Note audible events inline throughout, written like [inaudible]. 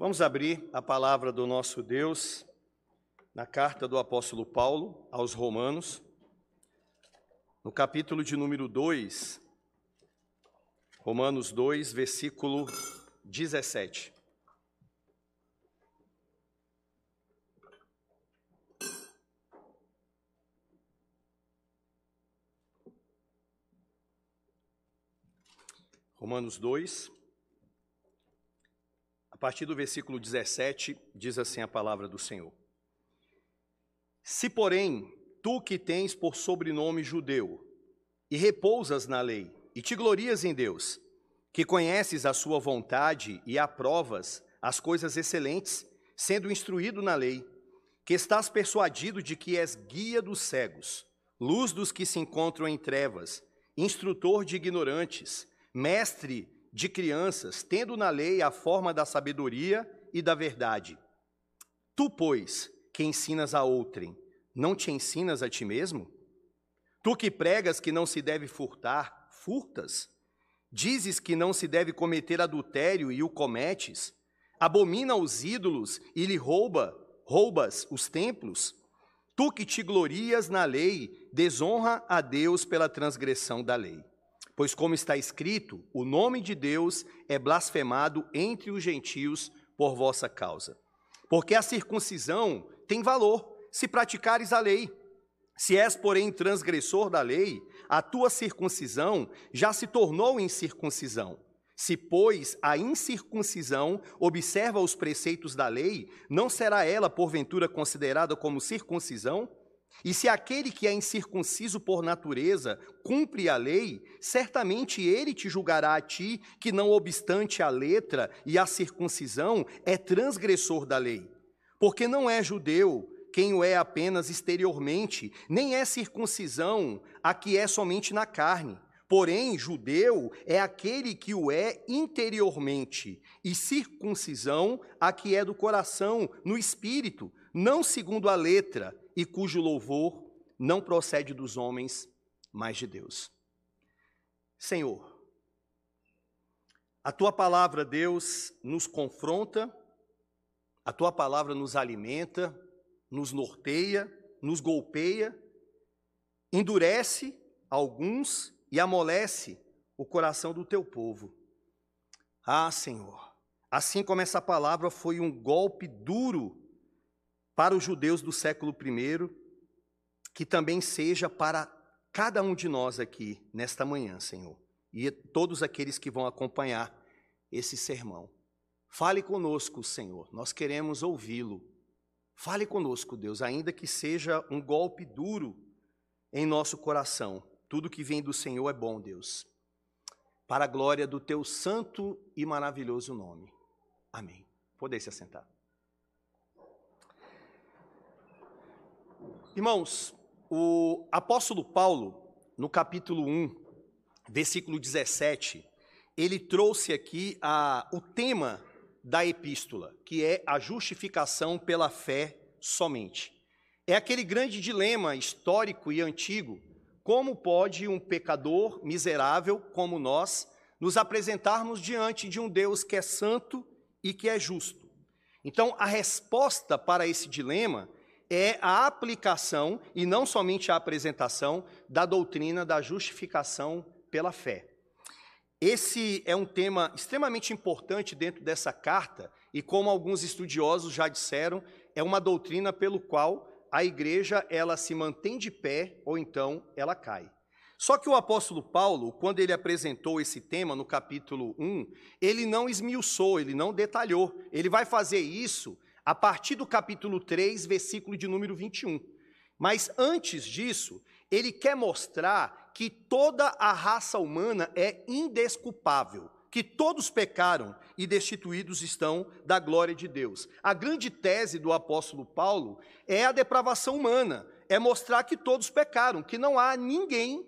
Vamos abrir a palavra do nosso Deus na carta do apóstolo Paulo aos Romanos, no capítulo de número 2, Romanos 2, versículo 17. Romanos 2, a partir do versículo 17, diz assim a palavra do Senhor. Se, porém, tu que tens por sobrenome judeu, e repousas na lei, e te glorias em Deus, que conheces a sua vontade e aprovas as coisas excelentes, sendo instruído na lei, que estás persuadido de que és guia dos cegos, luz dos que se encontram em trevas, instrutor de ignorantes, mestre de crianças, tendo na lei a forma da sabedoria e da verdade. Tu, pois, que ensinas a outrem, não te ensinas a ti mesmo? Tu que pregas que não se deve furtar, furtas? Dizes que não se deve cometer adultério e o cometes? Abomina os ídolos e lhe rouba, roubas os templos? Tu que te glorias na lei, desonra a Deus pela transgressão da lei. Pois, como está escrito, o nome de Deus é blasfemado entre os gentios por vossa causa. Porque a circuncisão tem valor se praticares a lei. Se és, porém, transgressor da lei, a tua circuncisão já se tornou incircuncisão. Se, pois, a incircuncisão observa os preceitos da lei, não será ela, porventura, considerada como circuncisão? E se aquele que é incircunciso por natureza cumpre a lei, certamente ele te julgará a ti, que não obstante a letra e a circuncisão, é transgressor da lei. Porque não é judeu quem o é apenas exteriormente, nem é circuncisão a que é somente na carne. Porém, judeu é aquele que o é interiormente, e circuncisão a que é do coração, no espírito, não segundo a letra e cujo louvor não procede dos homens, mas de Deus. Senhor, a tua palavra, Deus, nos confronta, a tua palavra nos alimenta, nos norteia, nos golpeia, endurece alguns e amolece o coração do teu povo. Ah, Senhor, assim como essa palavra foi um golpe duro para os judeus do século I, que também seja para cada um de nós aqui nesta manhã, Senhor, e todos aqueles que vão acompanhar esse sermão. Fale conosco, Senhor, nós queremos ouvi-lo. Fale conosco, Deus, ainda que seja um golpe duro em nosso coração. Tudo que vem do Senhor é bom, Deus. Para a glória do teu santo e maravilhoso nome. Amém. Poder se assentar. Irmãos, o apóstolo Paulo, no capítulo 1, versículo 17, ele trouxe aqui a, o tema da epístola, que é a justificação pela fé somente. É aquele grande dilema histórico e antigo: como pode um pecador miserável como nós nos apresentarmos diante de um Deus que é santo e que é justo? Então, a resposta para esse dilema é a aplicação e não somente a apresentação da doutrina da justificação pela fé. Esse é um tema extremamente importante dentro dessa carta e como alguns estudiosos já disseram, é uma doutrina pelo qual a igreja ela se mantém de pé ou então ela cai. Só que o apóstolo Paulo, quando ele apresentou esse tema no capítulo 1, ele não esmiuçou, ele não detalhou. Ele vai fazer isso a partir do capítulo 3, versículo de número 21. Mas antes disso, ele quer mostrar que toda a raça humana é indesculpável, que todos pecaram e destituídos estão da glória de Deus. A grande tese do apóstolo Paulo é a depravação humana, é mostrar que todos pecaram, que não há ninguém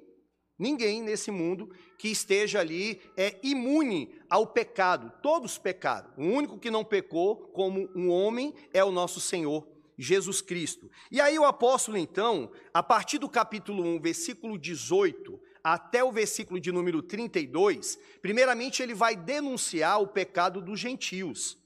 Ninguém nesse mundo que esteja ali é imune ao pecado. Todos pecaram. O único que não pecou como um homem é o nosso Senhor Jesus Cristo. E aí o apóstolo, então, a partir do capítulo 1, versículo 18, até o versículo de número 32, primeiramente ele vai denunciar o pecado dos gentios.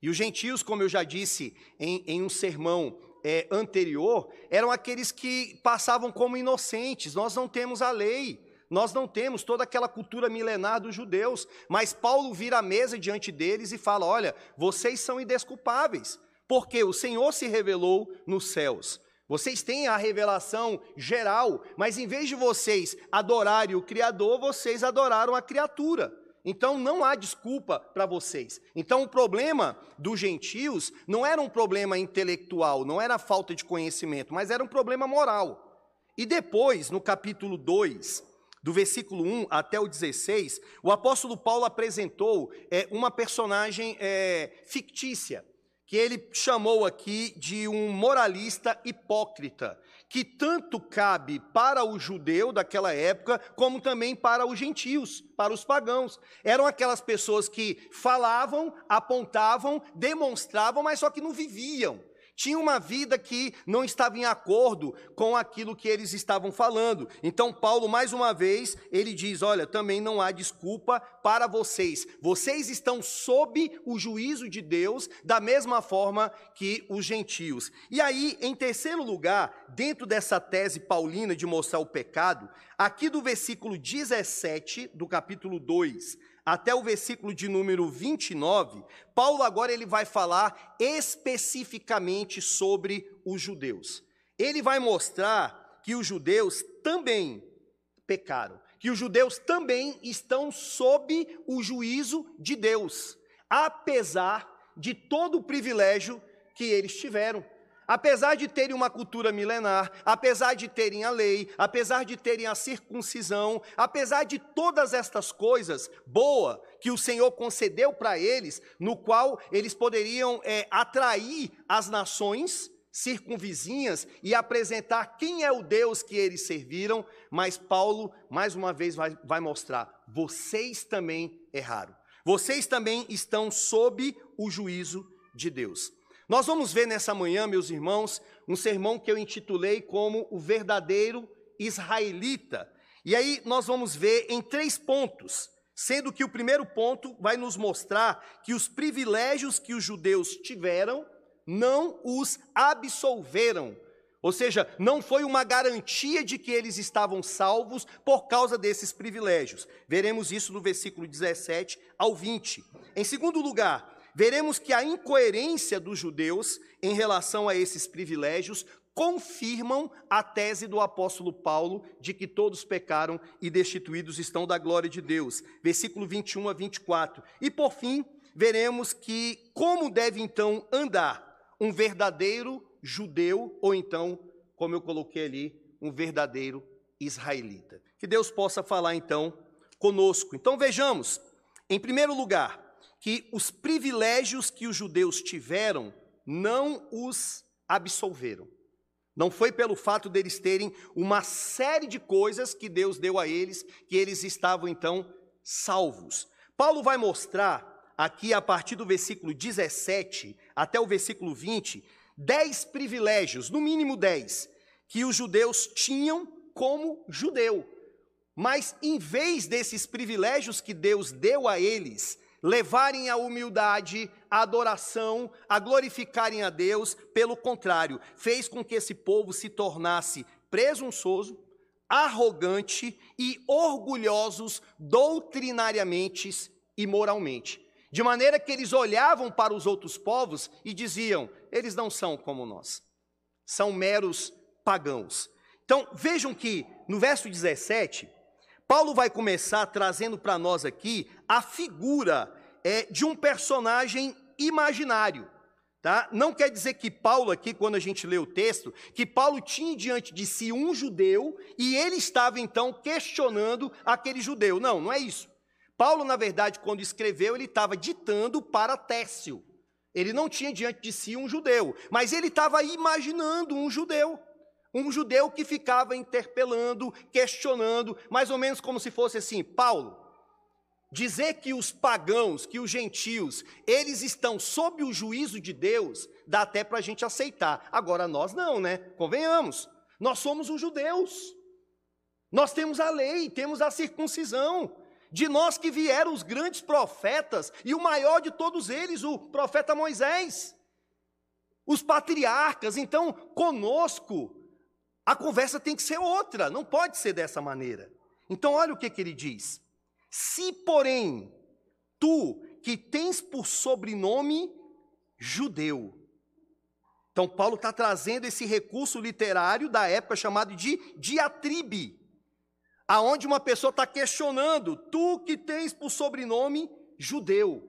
E os gentios, como eu já disse em, em um sermão é, anterior, eram aqueles que passavam como inocentes. Nós não temos a lei, nós não temos toda aquela cultura milenar dos judeus. Mas Paulo vira a mesa diante deles e fala: Olha, vocês são indesculpáveis, porque o Senhor se revelou nos céus. Vocês têm a revelação geral, mas em vez de vocês adorarem o Criador, vocês adoraram a criatura. Então não há desculpa para vocês. Então o problema dos gentios não era um problema intelectual, não era falta de conhecimento, mas era um problema moral. E depois, no capítulo 2, do versículo 1 até o 16, o apóstolo Paulo apresentou é, uma personagem é, fictícia, que ele chamou aqui de um moralista hipócrita que tanto cabe para o judeu daquela época, como também para os gentios, para os pagãos. Eram aquelas pessoas que falavam, apontavam, demonstravam, mas só que não viviam tinha uma vida que não estava em acordo com aquilo que eles estavam falando. Então, Paulo, mais uma vez, ele diz: Olha, também não há desculpa para vocês. Vocês estão sob o juízo de Deus, da mesma forma que os gentios. E aí, em terceiro lugar, dentro dessa tese paulina de mostrar o pecado, aqui do versículo 17 do capítulo 2 até o versículo de número 29, Paulo agora ele vai falar especificamente sobre os judeus. Ele vai mostrar que os judeus também pecaram, que os judeus também estão sob o juízo de Deus, apesar de todo o privilégio que eles tiveram. Apesar de terem uma cultura milenar, apesar de terem a lei, apesar de terem a circuncisão, apesar de todas estas coisas boa que o Senhor concedeu para eles, no qual eles poderiam é, atrair as nações circunvizinhas e apresentar quem é o Deus que eles serviram, mas Paulo, mais uma vez, vai, vai mostrar: vocês também erraram, vocês também estão sob o juízo de Deus. Nós vamos ver nessa manhã, meus irmãos, um sermão que eu intitulei como o verdadeiro israelita. E aí nós vamos ver em três pontos, sendo que o primeiro ponto vai nos mostrar que os privilégios que os judeus tiveram não os absolveram. Ou seja, não foi uma garantia de que eles estavam salvos por causa desses privilégios. Veremos isso no versículo 17 ao 20. Em segundo lugar, veremos que a incoerência dos judeus em relação a esses privilégios confirmam a tese do apóstolo Paulo de que todos pecaram e destituídos estão da glória de Deus. Versículo 21 a 24. E por fim, veremos que como deve então andar um verdadeiro judeu ou então, como eu coloquei ali, um verdadeiro israelita. Que Deus possa falar então conosco. Então vejamos, em primeiro lugar, que os privilégios que os judeus tiveram não os absolveram. Não foi pelo fato deles terem uma série de coisas que Deus deu a eles que eles estavam então salvos. Paulo vai mostrar aqui a partir do versículo 17 até o versículo 20, dez privilégios, no mínimo dez, que os judeus tinham como judeu. Mas em vez desses privilégios que Deus deu a eles, levarem a humildade, a adoração, a glorificarem a Deus, pelo contrário, fez com que esse povo se tornasse presunçoso, arrogante e orgulhosos doutrinariamente e moralmente. De maneira que eles olhavam para os outros povos e diziam: eles não são como nós, são meros pagãos. Então vejam que no verso 17, Paulo vai começar trazendo para nós aqui a figura é, de um personagem imaginário. Tá? Não quer dizer que Paulo, aqui, quando a gente lê o texto, que Paulo tinha diante de si um judeu e ele estava então questionando aquele judeu. Não, não é isso. Paulo, na verdade, quando escreveu, ele estava ditando para Técio. Ele não tinha diante de si um judeu, mas ele estava imaginando um judeu. Um judeu que ficava interpelando, questionando, mais ou menos como se fosse assim: Paulo, dizer que os pagãos, que os gentios, eles estão sob o juízo de Deus, dá até para a gente aceitar. Agora nós não, né? Convenhamos. Nós somos os judeus. Nós temos a lei, temos a circuncisão. de nós que vieram os grandes profetas, e o maior de todos eles, o profeta Moisés, os patriarcas. Então, conosco, a conversa tem que ser outra, não pode ser dessa maneira. Então, olha o que, que ele diz: Se, porém, tu que tens por sobrenome judeu. Então, Paulo está trazendo esse recurso literário da época chamado de diatribe, aonde uma pessoa está questionando, tu que tens por sobrenome judeu.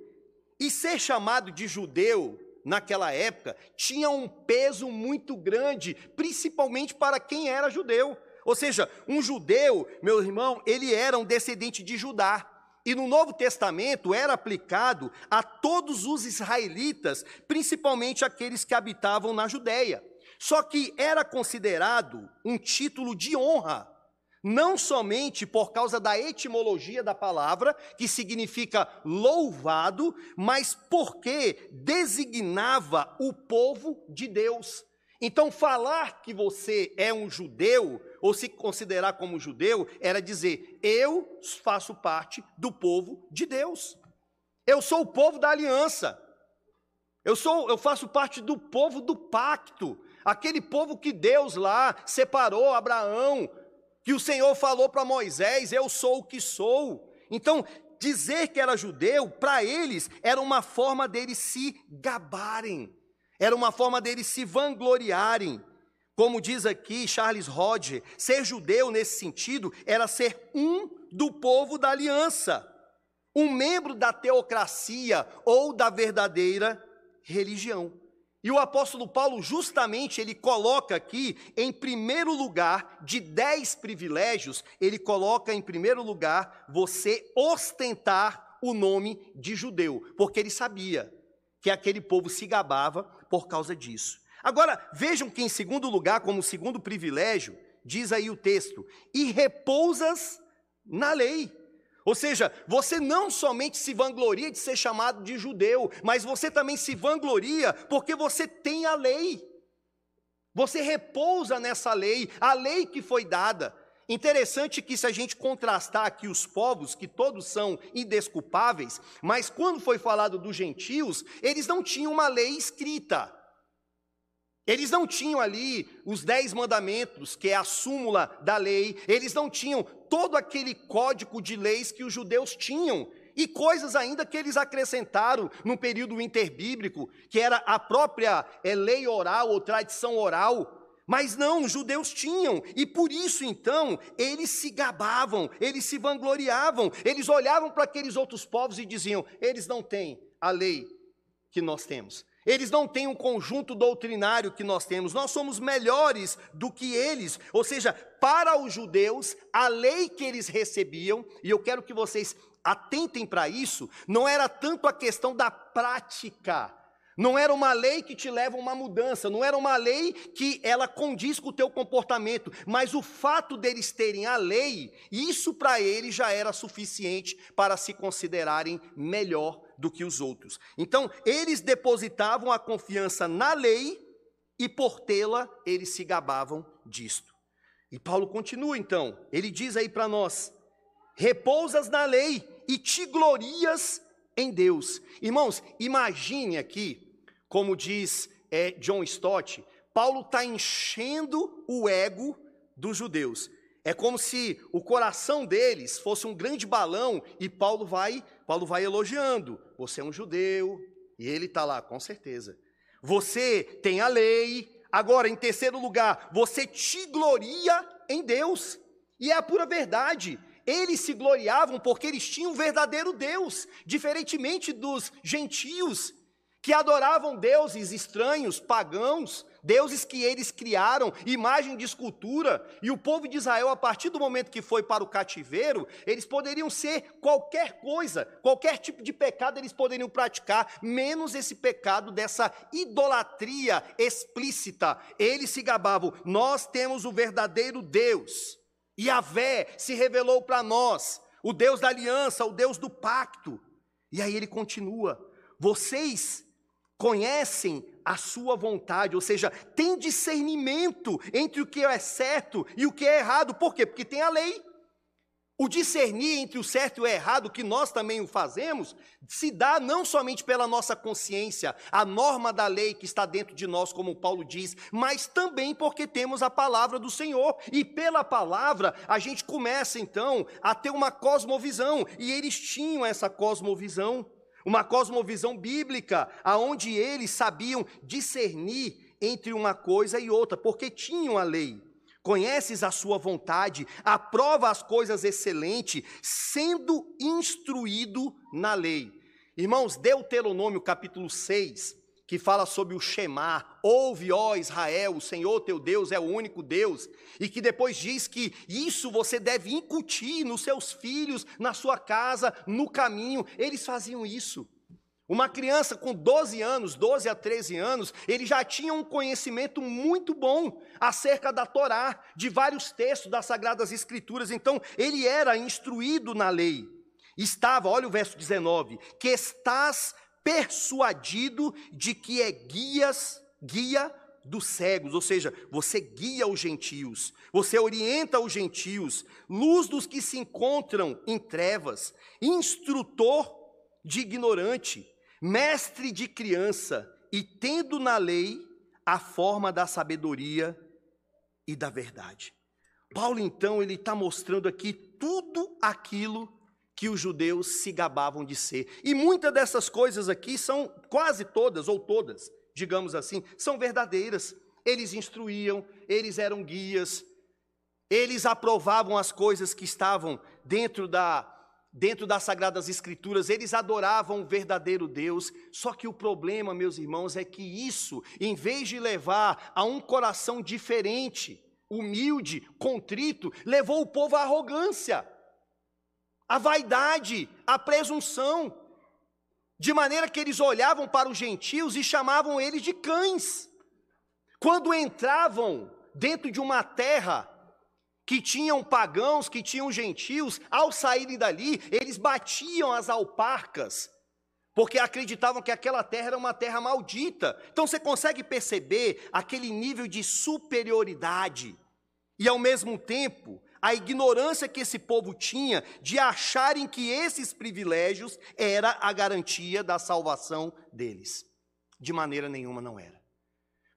E ser chamado de judeu naquela época tinha um peso muito grande, principalmente para quem era judeu. Ou seja, um judeu, meu irmão, ele era um descendente de Judá. E no Novo Testamento era aplicado a todos os israelitas, principalmente aqueles que habitavam na Judéia. Só que era considerado um título de honra, não somente por causa da etimologia da palavra, que significa louvado, mas porque designava o povo de Deus. Então, falar que você é um judeu, ou se considerar como judeu, era dizer: eu faço parte do povo de Deus. Eu sou o povo da aliança. Eu sou, eu faço parte do povo do pacto. Aquele povo que Deus lá separou Abraão, que o Senhor falou para Moisés: Eu sou o que sou. Então, dizer que era judeu, para eles, era uma forma deles se gabarem era uma forma deles se vangloriarem. Como diz aqui Charles Hodge, ser judeu nesse sentido era ser um do povo da aliança, um membro da teocracia ou da verdadeira religião. E o apóstolo Paulo, justamente, ele coloca aqui, em primeiro lugar, de dez privilégios, ele coloca em primeiro lugar você ostentar o nome de judeu, porque ele sabia que aquele povo se gabava por causa disso. Agora, vejam que em segundo lugar, como segundo privilégio, diz aí o texto: e repousas na lei. Ou seja, você não somente se vangloria de ser chamado de judeu, mas você também se vangloria porque você tem a lei. Você repousa nessa lei, a lei que foi dada. Interessante que se a gente contrastar aqui os povos, que todos são indesculpáveis, mas quando foi falado dos gentios, eles não tinham uma lei escrita. Eles não tinham ali os dez mandamentos, que é a súmula da lei, eles não tinham todo aquele código de leis que os judeus tinham, e coisas ainda que eles acrescentaram no período interbíblico, que era a própria é, lei oral ou tradição oral, mas não, os judeus tinham, e por isso então eles se gabavam, eles se vangloriavam, eles olhavam para aqueles outros povos e diziam: eles não têm a lei que nós temos, eles não têm um conjunto doutrinário que nós temos, nós somos melhores do que eles. Ou seja, para os judeus, a lei que eles recebiam, e eu quero que vocês atentem para isso, não era tanto a questão da prática. Não era uma lei que te leva a uma mudança, não era uma lei que ela condiz com o teu comportamento, mas o fato deles terem a lei, isso para eles já era suficiente para se considerarem melhor do que os outros. Então, eles depositavam a confiança na lei e por tê-la eles se gabavam disto. E Paulo continua então, ele diz aí para nós: repousas na lei e te glorias em Deus. Irmãos, imagine aqui como diz é, John Stott, Paulo está enchendo o ego dos judeus. É como se o coração deles fosse um grande balão e Paulo vai, Paulo vai elogiando. Você é um judeu e ele está lá, com certeza. Você tem a lei. Agora, em terceiro lugar, você te gloria em Deus. E é a pura verdade. Eles se gloriavam porque eles tinham um verdadeiro Deus, diferentemente dos gentios que adoravam deuses estranhos, pagãos, deuses que eles criaram, imagem de escultura, e o povo de Israel, a partir do momento que foi para o cativeiro, eles poderiam ser qualquer coisa, qualquer tipo de pecado eles poderiam praticar, menos esse pecado dessa idolatria explícita. Eles se gabavam, nós temos o verdadeiro Deus, e a Vé se revelou para nós, o Deus da aliança, o Deus do pacto. E aí ele continua: vocês conhecem a sua vontade, ou seja, tem discernimento entre o que é certo e o que é errado. Por quê? Porque tem a lei. O discernir entre o certo e o errado, que nós também o fazemos, se dá não somente pela nossa consciência, a norma da lei que está dentro de nós, como Paulo diz, mas também porque temos a palavra do Senhor. E pela palavra, a gente começa então a ter uma cosmovisão, e eles tinham essa cosmovisão, uma cosmovisão bíblica, aonde eles sabiam discernir entre uma coisa e outra, porque tinham a lei conheces a sua vontade, aprova as coisas excelentes, sendo instruído na lei. Irmãos, Deuteronômio capítulo 6, que fala sobre o Shemar, ouve, ó Israel, o Senhor teu Deus é o único Deus, e que depois diz que isso você deve incutir nos seus filhos, na sua casa, no caminho, eles faziam isso. Uma criança com 12 anos, 12 a 13 anos, ele já tinha um conhecimento muito bom acerca da Torá, de vários textos das Sagradas Escrituras, então ele era instruído na lei. Estava, olha o verso 19, que estás persuadido de que é guias, guia dos cegos, ou seja, você guia os gentios, você orienta os gentios, luz dos que se encontram em trevas, instrutor de ignorante, mestre de criança e tendo na lei a forma da sabedoria e da verdade. Paulo, então, ele está mostrando aqui tudo aquilo que os judeus se gabavam de ser. E muitas dessas coisas aqui são, quase todas, ou todas, digamos assim, são verdadeiras. Eles instruíam, eles eram guias, eles aprovavam as coisas que estavam dentro da, dentro das Sagradas Escrituras, eles adoravam o verdadeiro Deus, só que o problema, meus irmãos, é que isso, em vez de levar a um coração diferente, humilde, contrito, levou o povo à arrogância, à vaidade, à presunção, de maneira que eles olhavam para os gentios e chamavam eles de cães. Quando entravam dentro de uma terra que tinham pagãos, que tinham gentios, ao saírem dali, eles batiam as alparcas, porque acreditavam que aquela terra era uma terra maldita. Então você consegue perceber aquele nível de superioridade e, ao mesmo tempo, a ignorância que esse povo tinha de acharem que esses privilégios era a garantia da salvação deles. De maneira nenhuma não era.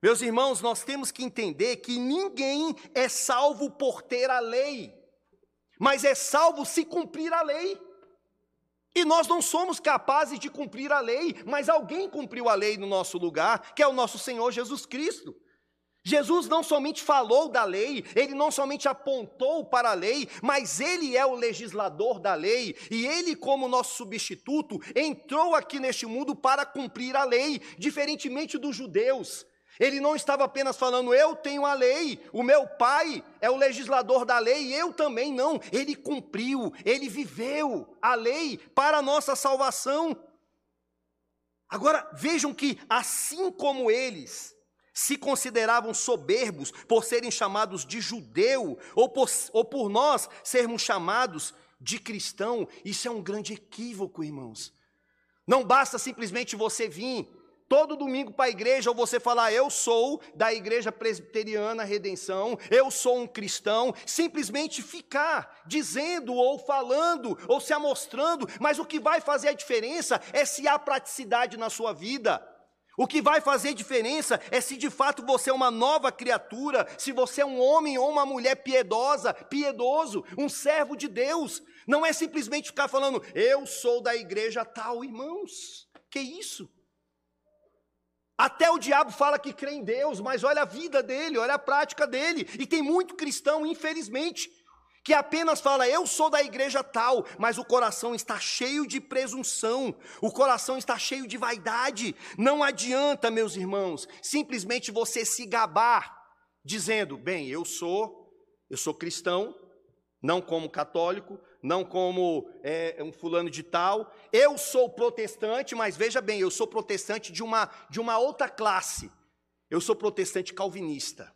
Meus irmãos, nós temos que entender que ninguém é salvo por ter a lei, mas é salvo se cumprir a lei. E nós não somos capazes de cumprir a lei, mas alguém cumpriu a lei no nosso lugar, que é o nosso Senhor Jesus Cristo. Jesus não somente falou da lei, ele não somente apontou para a lei, mas ele é o legislador da lei, e ele, como nosso substituto, entrou aqui neste mundo para cumprir a lei, diferentemente dos judeus. Ele não estava apenas falando, eu tenho a lei, o meu pai é o legislador da lei, eu também não. Ele cumpriu, ele viveu a lei para a nossa salvação. Agora, vejam que, assim como eles se consideravam soberbos por serem chamados de judeu, ou por, ou por nós sermos chamados de cristão, isso é um grande equívoco, irmãos. Não basta simplesmente você vir todo domingo para a igreja, ou você falar, eu sou da igreja presbiteriana Redenção, eu sou um cristão, simplesmente ficar dizendo ou falando ou se amostrando, mas o que vai fazer a diferença é se há praticidade na sua vida. O que vai fazer diferença é se de fato você é uma nova criatura, se você é um homem ou uma mulher piedosa, piedoso, um servo de Deus. Não é simplesmente ficar falando, eu sou da igreja tal, irmãos. Que isso? Até o diabo fala que crê em Deus, mas olha a vida dele, olha a prática dele. E tem muito cristão, infelizmente, que apenas fala, eu sou da igreja tal, mas o coração está cheio de presunção, o coração está cheio de vaidade. Não adianta, meus irmãos, simplesmente você se gabar, dizendo, bem, eu sou, eu sou cristão, não como católico, não como é, um fulano de tal. Eu sou protestante, mas veja bem, eu sou protestante de uma, de uma outra classe. Eu sou protestante calvinista.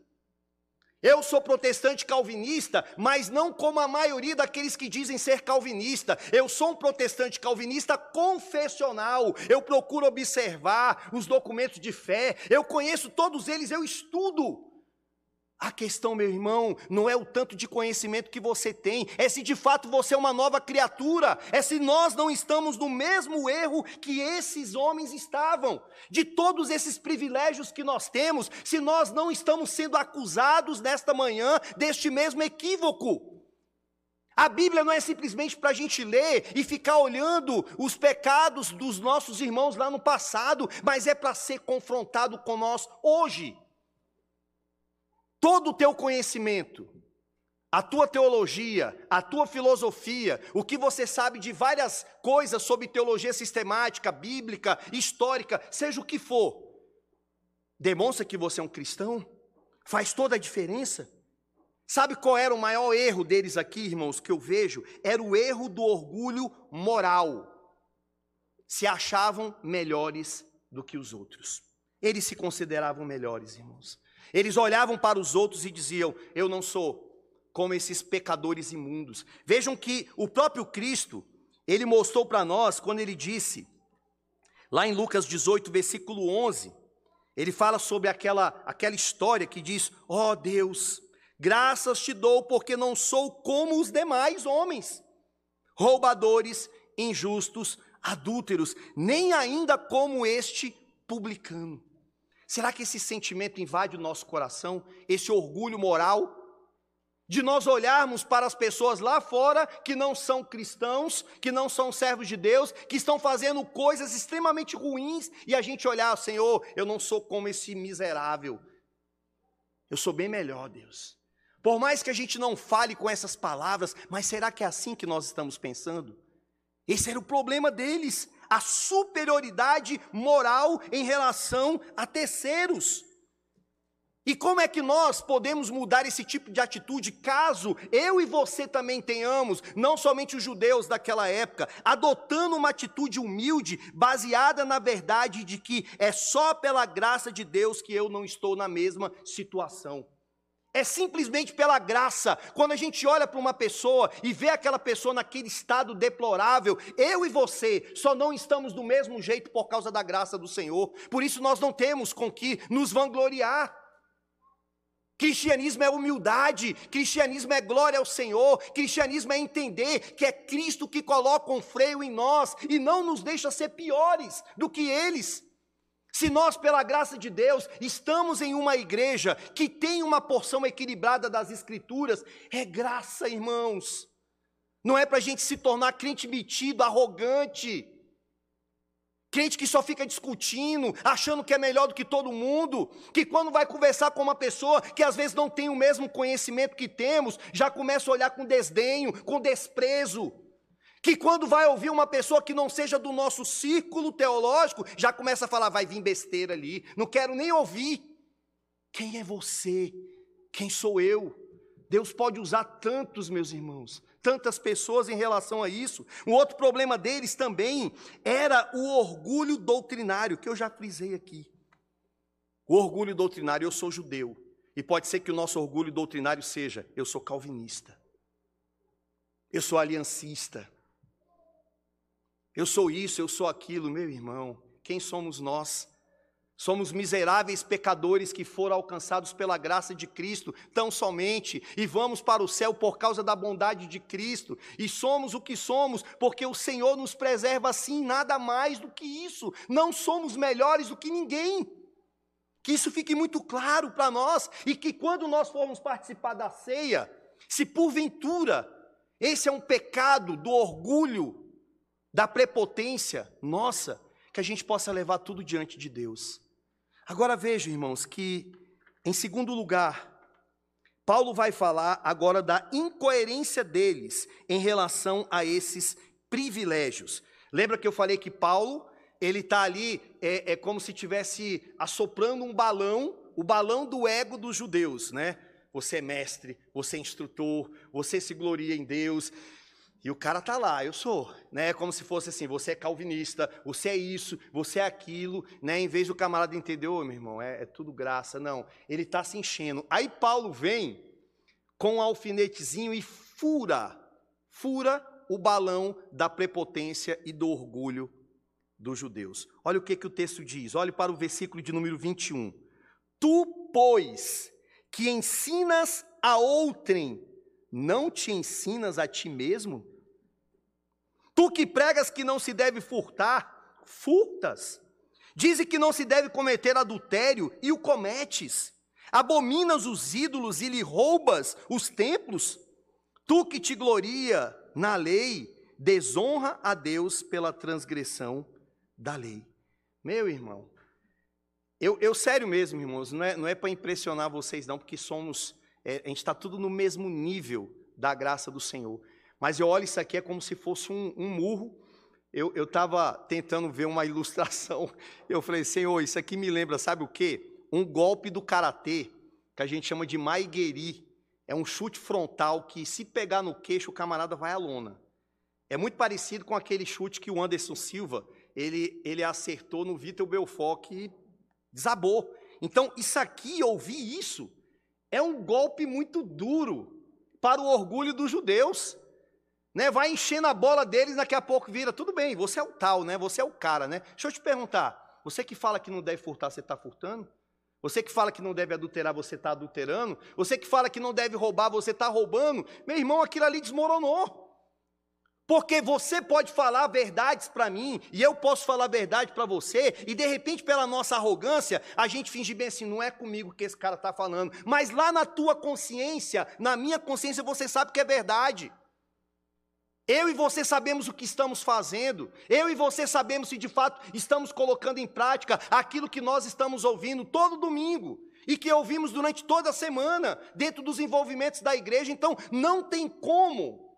Eu sou protestante calvinista, mas não como a maioria daqueles que dizem ser calvinista. Eu sou um protestante calvinista confessional. Eu procuro observar os documentos de fé. Eu conheço todos eles, eu estudo A questão, meu irmão, não é o tanto de conhecimento que você tem, é se de fato você é uma nova criatura, é se nós não estamos no mesmo erro que esses homens estavam, de todos esses privilégios que nós temos, se nós não estamos sendo acusados nesta manhã deste mesmo equívoco. A Bíblia não é simplesmente para a gente ler e ficar olhando os pecados dos nossos irmãos lá no passado, mas é para ser confrontado com nós hoje todo o teu conhecimento, a tua teologia, a tua filosofia, o que você sabe de várias coisas sobre teologia sistemática, bíblica, histórica, seja o que for, demonstra que você é um cristão? Faz toda a diferença? Sabe qual era o maior erro deles aqui, irmãos, que eu vejo? Era o erro do orgulho moral. Se achavam melhores do que os outros. Eles se consideravam melhores, irmãos. Eles olhavam para os outros e diziam: Eu não sou como esses pecadores imundos. Vejam que o próprio Cristo, ele mostrou para nós quando ele disse, lá em Lucas 18, versículo 11, ele fala sobre aquela, aquela história que diz: Ó oh Deus, graças te dou porque não sou como os demais homens, roubadores, injustos, adúlteros, nem ainda como este publicano. Será que esse sentimento invade o nosso coração, esse orgulho moral? De nós olharmos para as pessoas lá fora que não são cristãos, que não são servos de Deus, que estão fazendo coisas extremamente ruins, e a gente olhar, Senhor, eu não sou como esse miserável. Eu sou bem melhor, Deus. Por mais que a gente não fale com essas palavras, mas será que é assim que nós estamos pensando? Esse era o problema deles a superioridade moral em relação a terceiros. E como é que nós podemos mudar esse tipo de atitude caso eu e você também tenhamos, não somente os judeus daquela época, adotando uma atitude humilde, baseada na verdade de que é só pela graça de Deus que eu não estou na mesma situação? É simplesmente pela graça. Quando a gente olha para uma pessoa e vê aquela pessoa naquele estado deplorável, eu e você só não estamos do mesmo jeito por causa da graça do Senhor. Por isso nós não temos com que nos vangloriar. Cristianismo é humildade, cristianismo é glória ao Senhor, cristianismo é entender que é Cristo que coloca um freio em nós e não nos deixa ser piores do que eles. Se nós, pela graça de Deus, estamos em uma igreja que tem uma porção equilibrada das Escrituras, é graça, irmãos. Não é para a gente se tornar crente metido, arrogante, crente que só fica discutindo, achando que é melhor do que todo mundo, que quando vai conversar com uma pessoa que às vezes não tem o mesmo conhecimento que temos, já começa a olhar com desdenho, com desprezo que quando vai ouvir uma pessoa que não seja do nosso círculo teológico, já começa a falar, vai vir besteira ali, não quero nem ouvir. Quem é você? Quem sou eu? Deus pode usar tantos, meus irmãos, tantas pessoas em relação a isso. Um outro problema deles também era o orgulho doutrinário, que eu já frisei aqui. O orgulho doutrinário, eu sou judeu. E pode ser que o nosso orgulho doutrinário seja, eu sou calvinista. Eu sou aliancista. Eu sou isso, eu sou aquilo, meu irmão. Quem somos nós? Somos miseráveis pecadores que foram alcançados pela graça de Cristo, tão somente, e vamos para o céu por causa da bondade de Cristo, e somos o que somos, porque o Senhor nos preserva assim, nada mais do que isso. Não somos melhores do que ninguém. Que isso fique muito claro para nós, e que quando nós formos participar da ceia, se porventura esse é um pecado do orgulho, da prepotência nossa, que a gente possa levar tudo diante de Deus. Agora veja, irmãos, que em segundo lugar, Paulo vai falar agora da incoerência deles em relação a esses privilégios. Lembra que eu falei que Paulo, ele está ali, é, é como se tivesse assoprando um balão, o balão do ego dos judeus, né? Você é mestre, você é instrutor, você se gloria em Deus. E o cara tá lá, eu sou, né? Como se fosse assim, você é calvinista, você é isso, você é aquilo, né? Em vez do camarada entender, ô meu irmão, é, é tudo graça, não. Ele está se enchendo. Aí Paulo vem com um alfinetezinho e fura, fura o balão da prepotência e do orgulho dos judeus. Olha o que, que o texto diz, olhe para o versículo de número 21. Tu, pois, que ensinas a outrem, não te ensinas a ti mesmo? Tu que pregas que não se deve furtar, furtas. Dize que não se deve cometer adultério e o cometes. Abominas os ídolos e lhe roubas os templos. Tu que te gloria na lei, desonra a Deus pela transgressão da lei. Meu irmão, eu, eu sério mesmo, irmãos, não é, não é para impressionar vocês, não, porque somos, é, a gente está tudo no mesmo nível da graça do Senhor. Mas eu olho isso aqui é como se fosse um, um murro. Eu estava tentando ver uma [laughs] ilustração. Eu falei, Senhor, isso aqui me lembra, sabe o quê? Um golpe do karatê, que a gente chama de maigeri. É um chute frontal que, se pegar no queixo, o camarada vai à lona. É muito parecido com aquele chute que o Anderson Silva ele, ele acertou no Vitor Belfort que desabou. Então, isso aqui, ouvir isso, é um golpe muito duro para o orgulho dos judeus. Né? Vai enchendo a bola deles, daqui a pouco vira, tudo bem, você é o tal, né? Você é o cara, né? Deixa eu te perguntar, você que fala que não deve furtar, você está furtando? Você que fala que não deve adulterar, você está adulterando? Você que fala que não deve roubar, você está roubando? Meu irmão, aquilo ali desmoronou. Porque você pode falar verdades para mim e eu posso falar verdade para você, e de repente, pela nossa arrogância, a gente finge bem assim: não é comigo que esse cara está falando, mas lá na tua consciência, na minha consciência, você sabe que é verdade. Eu e você sabemos o que estamos fazendo, eu e você sabemos se de fato estamos colocando em prática aquilo que nós estamos ouvindo todo domingo e que ouvimos durante toda a semana, dentro dos envolvimentos da igreja. Então, não tem como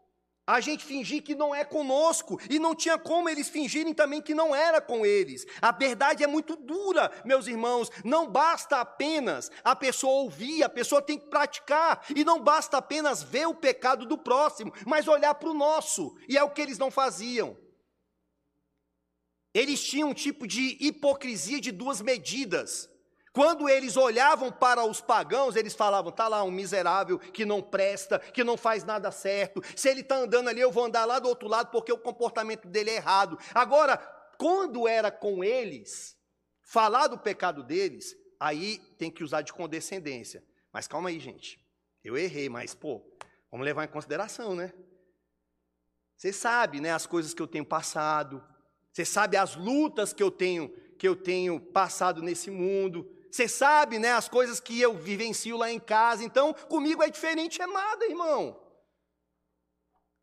a gente fingir que não é conosco, e não tinha como eles fingirem também que não era com eles. A verdade é muito dura, meus irmãos. Não basta apenas a pessoa ouvir, a pessoa tem que praticar, e não basta apenas ver o pecado do próximo, mas olhar para o nosso, e é o que eles não faziam. Eles tinham um tipo de hipocrisia de duas medidas. Quando eles olhavam para os pagãos, eles falavam: está lá um miserável que não presta, que não faz nada certo. Se ele está andando ali, eu vou andar lá do outro lado porque o comportamento dele é errado. Agora, quando era com eles, falar do pecado deles, aí tem que usar de condescendência. Mas calma aí, gente. Eu errei, mas, pô, vamos levar em consideração, né? Você sabe, né, as coisas que eu tenho passado. Você sabe as lutas que eu tenho que eu tenho passado nesse mundo. Você sabe, né, as coisas que eu vivencio lá em casa. Então, comigo é diferente, é nada, irmão.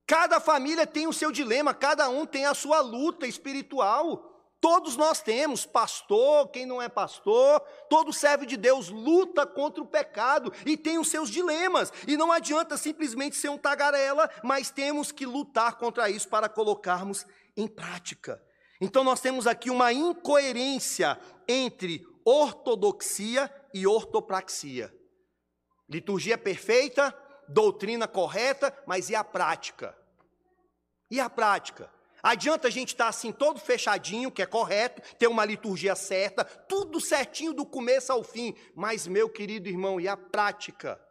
Cada família tem o seu dilema, cada um tem a sua luta espiritual. Todos nós temos, pastor, quem não é pastor, todo servo de Deus luta contra o pecado e tem os seus dilemas. E não adianta simplesmente ser um tagarela, mas temos que lutar contra isso para colocarmos em prática. Então nós temos aqui uma incoerência entre ortodoxia e ortopraxia. Liturgia perfeita, doutrina correta, mas e a prática? E a prática? Adianta a gente estar assim todo fechadinho, que é correto, ter uma liturgia certa, tudo certinho do começo ao fim, mas meu querido irmão, e a prática?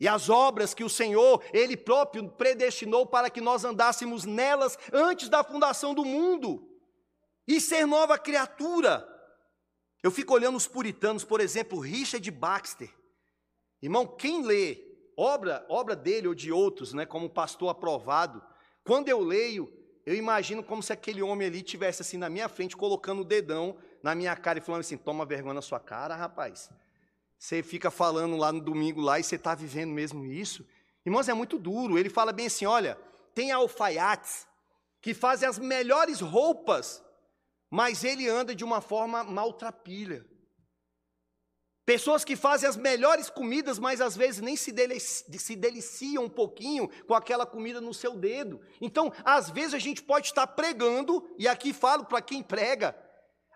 E as obras que o Senhor, Ele próprio predestinou para que nós andássemos nelas antes da fundação do mundo, e ser nova criatura. Eu fico olhando os puritanos, por exemplo, Richard Baxter. Irmão, quem lê obra, obra dele ou de outros, né, como pastor aprovado, quando eu leio, eu imagino como se aquele homem ali tivesse assim na minha frente, colocando o dedão na minha cara e falando assim: toma vergonha na sua cara, rapaz. Você fica falando lá no domingo lá e você está vivendo mesmo isso. Irmãos, é muito duro. Ele fala bem assim: olha, tem alfaiates que fazem as melhores roupas mas ele anda de uma forma maltrapilha. Pessoas que fazem as melhores comidas, mas às vezes nem se, delici se deliciam um pouquinho com aquela comida no seu dedo. Então, às vezes a gente pode estar pregando, e aqui falo para quem prega,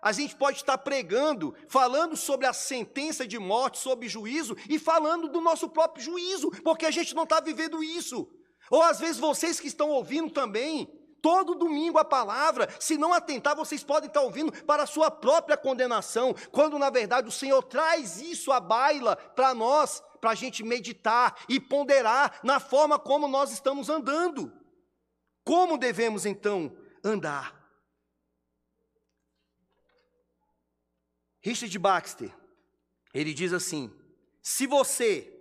a gente pode estar pregando, falando sobre a sentença de morte, sobre juízo, e falando do nosso próprio juízo, porque a gente não está vivendo isso. Ou às vezes vocês que estão ouvindo também, todo domingo a palavra. Se não atentar, vocês podem estar ouvindo para a sua própria condenação, quando na verdade o Senhor traz isso à baila para nós, para a gente meditar e ponderar na forma como nós estamos andando. Como devemos então andar? Richard Baxter, ele diz assim: se você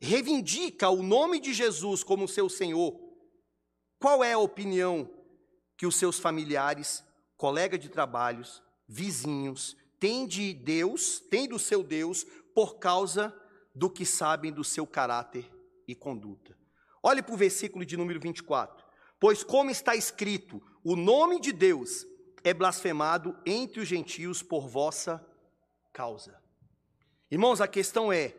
reivindica o nome de Jesus como seu Senhor, qual é a opinião que os seus familiares, colegas de trabalhos, vizinhos, têm de Deus, têm do seu Deus, por causa do que sabem do seu caráter e conduta? Olhe para o versículo de número 24. Pois, como está escrito, o nome de Deus é blasfemado entre os gentios por vossa causa. Irmãos, a questão é: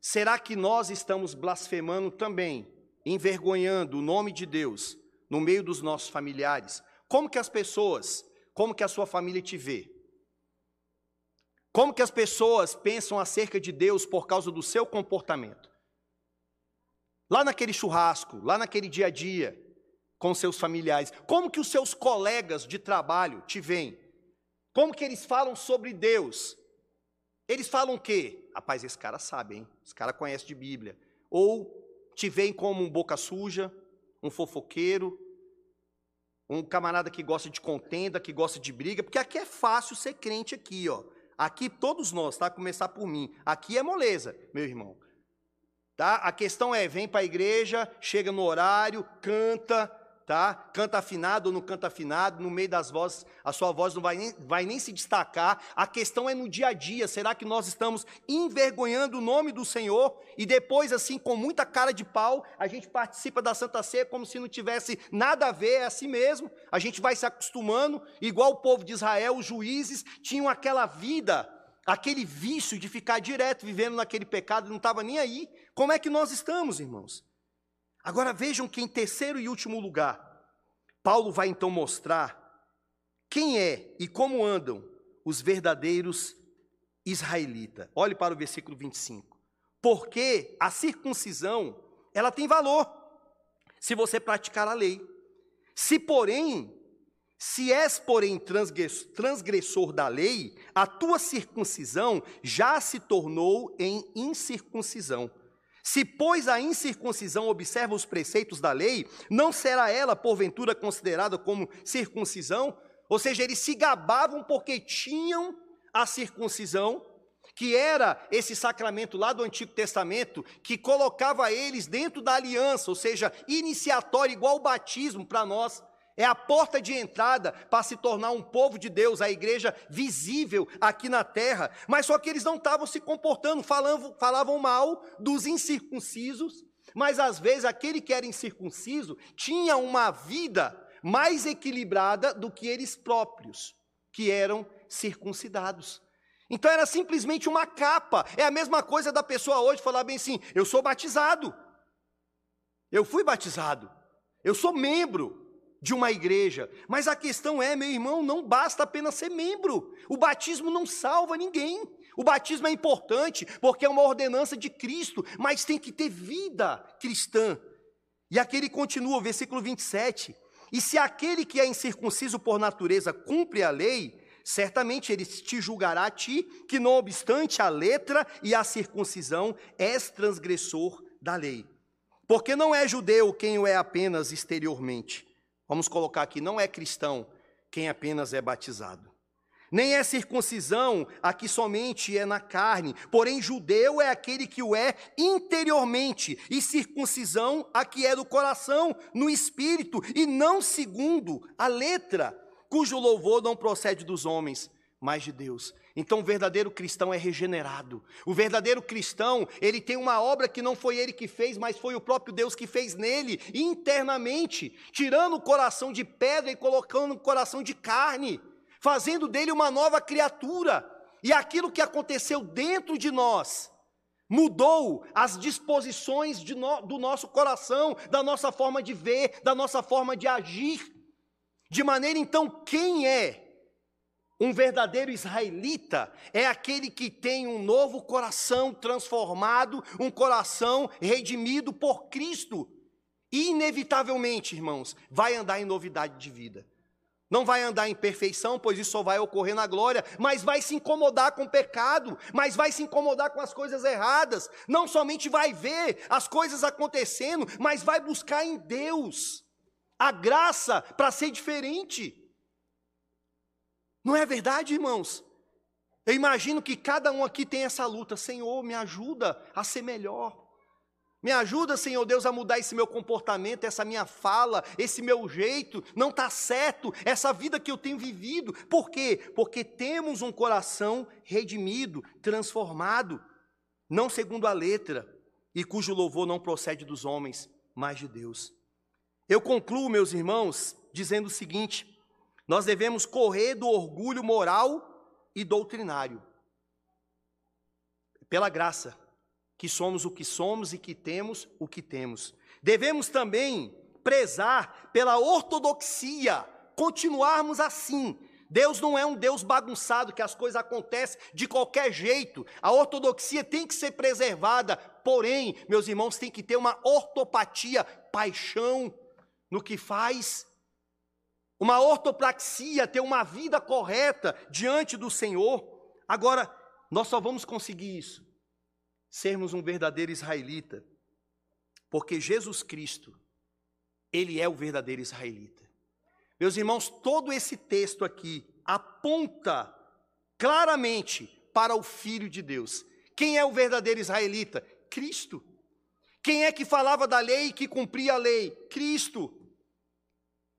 será que nós estamos blasfemando também, envergonhando o nome de Deus no meio dos nossos familiares? Como que as pessoas, como que a sua família te vê? Como que as pessoas pensam acerca de Deus por causa do seu comportamento? Lá naquele churrasco, lá naquele dia a dia, com seus familiares, como que os seus colegas de trabalho te veem? Como que eles falam sobre Deus? Eles falam o quê? Rapaz, esse cara sabe, hein? Esse cara conhece de Bíblia. Ou te veem como um boca suja, um fofoqueiro, um camarada que gosta de contenda, que gosta de briga, porque aqui é fácil ser crente aqui, ó. Aqui todos nós, tá? Começar por mim. Aqui é moleza, meu irmão. Tá? A questão é, vem para a igreja, chega no horário, canta, tá? Canta afinado ou não canta afinado, no meio das vozes, a sua voz não vai nem, vai nem se destacar. A questão é no dia a dia, será que nós estamos envergonhando o nome do Senhor e depois, assim, com muita cara de pau, a gente participa da Santa Ceia como se não tivesse nada a ver, é assim mesmo. A gente vai se acostumando, igual o povo de Israel, os juízes tinham aquela vida, aquele vício de ficar direto vivendo naquele pecado, não estava nem aí. Como é que nós estamos, irmãos? Agora vejam que em terceiro e último lugar, Paulo vai então mostrar quem é e como andam os verdadeiros israelitas. Olhe para o versículo 25. Porque a circuncisão, ela tem valor se você praticar a lei. Se porém, se és porém transgressor da lei, a tua circuncisão já se tornou em incircuncisão. Se, pois, a incircuncisão observa os preceitos da lei, não será ela, porventura, considerada como circuncisão? Ou seja, eles se gabavam porque tinham a circuncisão, que era esse sacramento lá do Antigo Testamento, que colocava eles dentro da aliança, ou seja, iniciatório, igual o batismo para nós. É a porta de entrada para se tornar um povo de Deus, a igreja visível aqui na terra. Mas só que eles não estavam se comportando, falavam, falavam mal dos incircuncisos, mas às vezes aquele que era incircunciso tinha uma vida mais equilibrada do que eles próprios, que eram circuncidados. Então era simplesmente uma capa. É a mesma coisa da pessoa hoje falar bem assim: eu sou batizado. Eu fui batizado. Eu sou membro de uma igreja. Mas a questão é, meu irmão, não basta apenas ser membro. O batismo não salva ninguém. O batismo é importante porque é uma ordenança de Cristo, mas tem que ter vida cristã. E aqui ele continua, versículo 27. E se aquele que é incircunciso por natureza cumpre a lei, certamente ele te julgará a ti, que não obstante a letra e a circuncisão, és transgressor da lei. Porque não é judeu quem o é apenas exteriormente Vamos colocar aqui, não é cristão quem apenas é batizado. Nem é circuncisão a que somente é na carne, porém judeu é aquele que o é interiormente, e circuncisão a que é do coração, no espírito, e não segundo a letra, cujo louvor não procede dos homens, mas de Deus. Então o verdadeiro cristão é regenerado. O verdadeiro cristão, ele tem uma obra que não foi ele que fez, mas foi o próprio Deus que fez nele, internamente, tirando o coração de pedra e colocando o coração de carne, fazendo dele uma nova criatura. E aquilo que aconteceu dentro de nós mudou as disposições no, do nosso coração, da nossa forma de ver, da nossa forma de agir. De maneira então, quem é um verdadeiro israelita é aquele que tem um novo coração transformado, um coração redimido por Cristo. E, inevitavelmente, irmãos, vai andar em novidade de vida. Não vai andar em perfeição, pois isso só vai ocorrer na glória, mas vai se incomodar com o pecado, mas vai se incomodar com as coisas erradas. Não somente vai ver as coisas acontecendo, mas vai buscar em Deus a graça para ser diferente. Não é verdade, irmãos? Eu imagino que cada um aqui tem essa luta. Senhor, me ajuda a ser melhor. Me ajuda, Senhor Deus, a mudar esse meu comportamento, essa minha fala, esse meu jeito. Não está certo essa vida que eu tenho vivido. Por quê? Porque temos um coração redimido, transformado, não segundo a letra, e cujo louvor não procede dos homens, mas de Deus. Eu concluo, meus irmãos, dizendo o seguinte: nós devemos correr do orgulho moral e doutrinário. Pela graça, que somos o que somos e que temos o que temos. Devemos também prezar pela ortodoxia, continuarmos assim. Deus não é um Deus bagunçado que as coisas acontecem de qualquer jeito. A ortodoxia tem que ser preservada, porém, meus irmãos, tem que ter uma ortopatia, paixão no que faz uma ortopraxia, ter uma vida correta diante do Senhor. Agora, nós só vamos conseguir isso, sermos um verdadeiro israelita, porque Jesus Cristo, Ele é o verdadeiro israelita. Meus irmãos, todo esse texto aqui aponta claramente para o Filho de Deus. Quem é o verdadeiro israelita? Cristo. Quem é que falava da lei e que cumpria a lei? Cristo.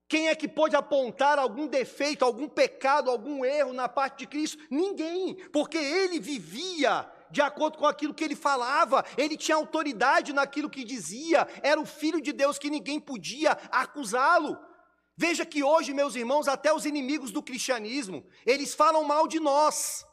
Quem é que pode apontar algum defeito, algum pecado, algum erro na parte de Cristo? Ninguém, porque ele vivia de acordo com aquilo que ele falava, ele tinha autoridade naquilo que dizia, era o filho de Deus que ninguém podia acusá-lo. Veja que hoje, meus irmãos, até os inimigos do cristianismo, eles falam mal de nós.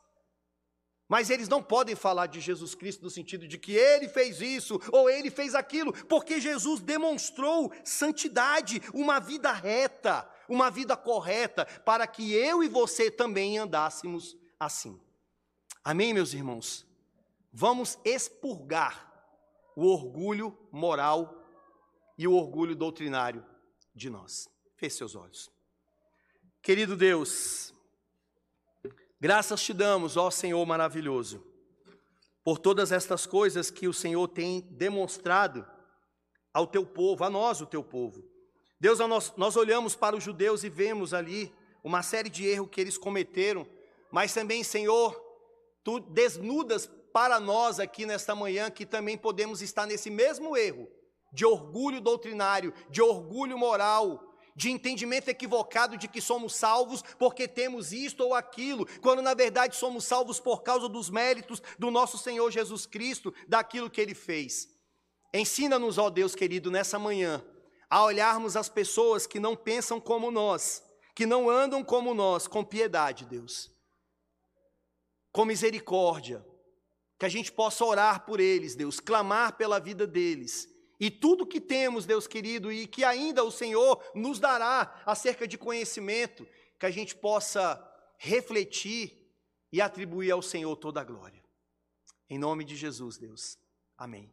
Mas eles não podem falar de Jesus Cristo no sentido de que ele fez isso ou ele fez aquilo, porque Jesus demonstrou santidade, uma vida reta, uma vida correta, para que eu e você também andássemos assim. Amém, meus irmãos? Vamos expurgar o orgulho moral e o orgulho doutrinário de nós. Feche seus olhos. Querido Deus, Graças te damos, ó Senhor maravilhoso, por todas estas coisas que o Senhor tem demonstrado ao teu povo, a nós, o teu povo. Deus, nós, nós olhamos para os judeus e vemos ali uma série de erros que eles cometeram, mas também, Senhor, tu desnudas para nós aqui nesta manhã que também podemos estar nesse mesmo erro de orgulho doutrinário, de orgulho moral, de entendimento equivocado de que somos salvos porque temos isto ou aquilo, quando na verdade somos salvos por causa dos méritos do nosso Senhor Jesus Cristo, daquilo que ele fez. Ensina-nos, ó Deus querido, nessa manhã, a olharmos as pessoas que não pensam como nós, que não andam como nós, com piedade, Deus, com misericórdia, que a gente possa orar por eles, Deus, clamar pela vida deles e tudo que temos, Deus querido, e que ainda o Senhor nos dará acerca de conhecimento, que a gente possa refletir e atribuir ao Senhor toda a glória. Em nome de Jesus, Deus. Amém.